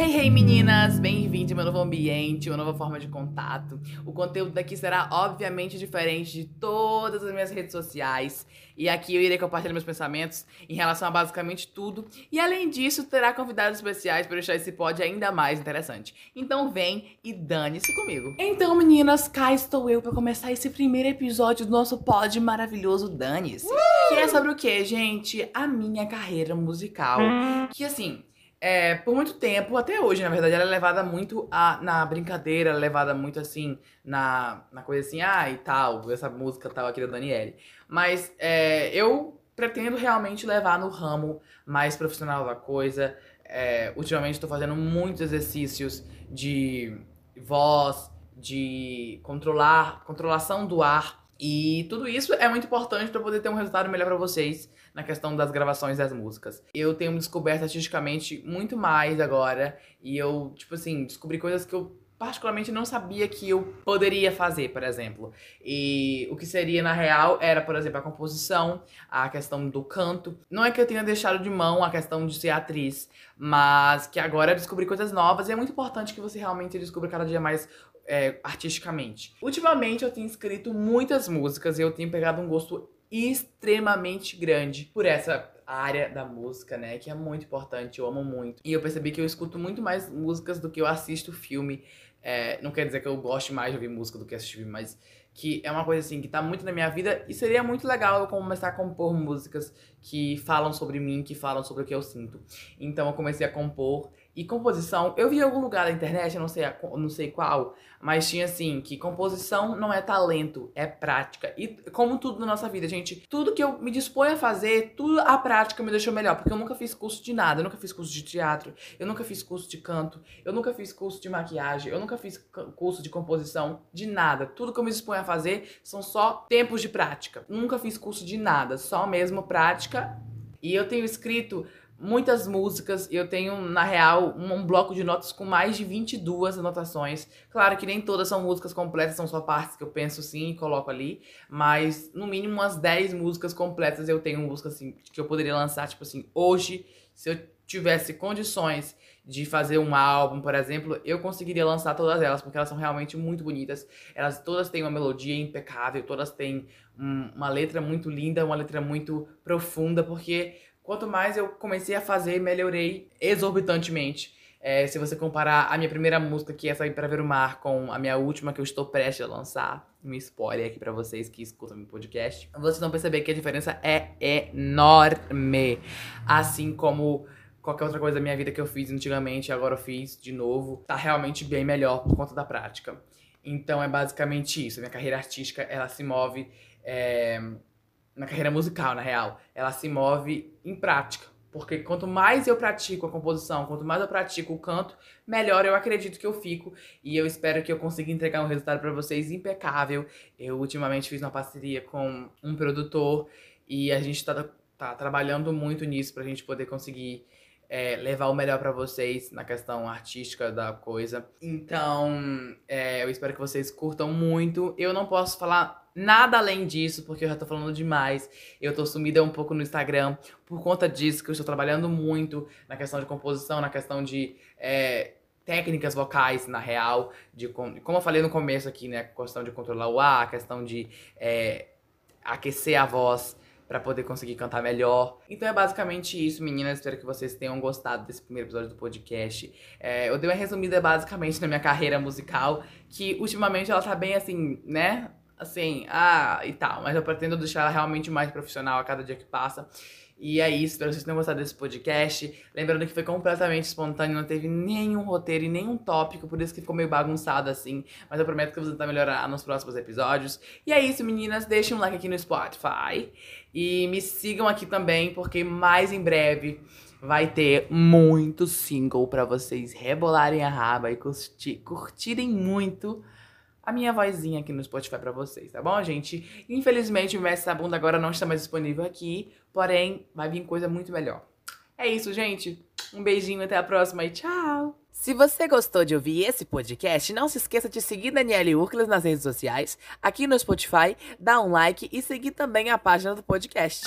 Hey, hey meninas! Bem-vindos ao meu novo ambiente, uma nova forma de contato. O conteúdo daqui será obviamente diferente de todas as minhas redes sociais. E aqui eu irei compartilhar meus pensamentos em relação a basicamente tudo. E além disso, terá convidados especiais para deixar esse pod ainda mais interessante. Então vem e dane-se comigo. Então, meninas, cá estou eu para começar esse primeiro episódio do nosso pod maravilhoso Dane-se. Uh! Que é sobre o que, gente? A minha carreira musical. Que assim, é, por muito tempo, até hoje, na verdade, ela é levada muito a, na brincadeira, é levada muito assim, na, na coisa assim, ah, e tal, essa música tal aqui da Daniele. Mas é, eu pretendo realmente levar no ramo mais profissional da coisa. É, ultimamente estou fazendo muitos exercícios de voz, de controlar, controlação do ar. E tudo isso é muito importante para poder ter um resultado melhor para vocês na questão das gravações das músicas. Eu tenho descoberto artisticamente muito mais agora e eu, tipo assim, descobri coisas que eu particularmente não sabia que eu poderia fazer, por exemplo. E o que seria na real era, por exemplo, a composição, a questão do canto. Não é que eu tenha deixado de mão a questão de ser atriz, mas que agora descobri coisas novas e é muito importante que você realmente descubra cada dia mais é, artisticamente. Ultimamente eu tenho escrito muitas músicas e eu tenho pegado um gosto extremamente grande por essa área da música, né? Que é muito importante, eu amo muito. E eu percebi que eu escuto muito mais músicas do que eu assisto filme. É, não quer dizer que eu goste mais de ouvir música do que assistir filme, mas que é uma coisa assim que tá muito na minha vida e seria muito legal eu começar a compor músicas que falam sobre mim, que falam sobre o que eu sinto. Então eu comecei a compor e composição, eu vi em algum lugar da internet, eu não sei, não sei qual, mas tinha assim, que composição não é talento, é prática. E como tudo na nossa vida, gente, tudo que eu me disponho a fazer, tudo a prática me deixou melhor, porque eu nunca fiz curso de nada, eu nunca fiz curso de teatro, eu nunca fiz curso de canto, eu nunca fiz curso de maquiagem, eu nunca fiz curso de composição, de nada. Tudo que eu me disponho a fazer são só tempos de prática. Nunca fiz curso de nada, só mesmo prática. E eu tenho escrito muitas músicas. Eu tenho, na real, um, bloco de notas com mais de 22 anotações. Claro que nem todas são músicas completas, são só partes que eu penso sim e coloco ali. Mas, no mínimo, umas 10 músicas completas eu tenho músicas assim, que eu poderia lançar, tipo assim, hoje, se eu tivesse condições de fazer um álbum, por exemplo, eu conseguiria lançar todas elas, porque elas são realmente muito bonitas. Elas todas têm uma melodia impecável, todas têm um, uma letra muito linda, uma letra muito profunda, porque Quanto mais eu comecei a fazer, melhorei exorbitantemente. É, se você comparar a minha primeira música, que é Sair Pra Ver o Mar, com a minha última, que eu estou prestes a lançar, um spoiler aqui para vocês que escutam meu podcast, vocês vão perceber que a diferença é enorme. Assim como qualquer outra coisa da minha vida que eu fiz antigamente, agora eu fiz de novo, tá realmente bem melhor por conta da prática. Então é basicamente isso. A minha carreira artística, ela se move é, na carreira musical, na real, ela se move em prática. Porque quanto mais eu pratico a composição, quanto mais eu pratico o canto, melhor eu acredito que eu fico. E eu espero que eu consiga entregar um resultado para vocês impecável. Eu ultimamente fiz uma parceria com um produtor e a gente tá, tá trabalhando muito nisso pra gente poder conseguir é, levar o melhor para vocês na questão artística da coisa. Então, é, eu espero que vocês curtam muito. Eu não posso falar Nada além disso, porque eu já tô falando demais. Eu tô sumida um pouco no Instagram por conta disso, que eu estou trabalhando muito na questão de composição, na questão de é, técnicas vocais, na real. De, como eu falei no começo aqui, né? A questão de controlar o ar, a questão de é, aquecer a voz para poder conseguir cantar melhor. Então é basicamente isso, meninas. Espero que vocês tenham gostado desse primeiro episódio do podcast. É, eu dei uma resumida basicamente na minha carreira musical, que ultimamente ela tá bem assim, né? assim, ah, e tal. Mas eu pretendo deixar ela realmente mais profissional a cada dia que passa. E é isso, espero que vocês tenham gostado desse podcast. Lembrando que foi completamente espontâneo, não teve nenhum roteiro e nenhum tópico, por isso que ficou meio bagunçado assim. Mas eu prometo que eu vou tentar melhorar nos próximos episódios. E é isso, meninas. Deixem um like aqui no Spotify. E me sigam aqui também, porque mais em breve vai ter muito single para vocês rebolarem a raba e curti curtirem muito a minha vozinha aqui no Spotify pra vocês, tá bom, gente? Infelizmente, o Mestre Bunda agora não está mais disponível aqui, porém, vai vir coisa muito melhor. É isso, gente. Um beijinho, até a próxima e tchau! Se você gostou de ouvir esse podcast, não se esqueça de seguir Daniele Urclas nas redes sociais, aqui no Spotify, dar um like e seguir também a página do podcast.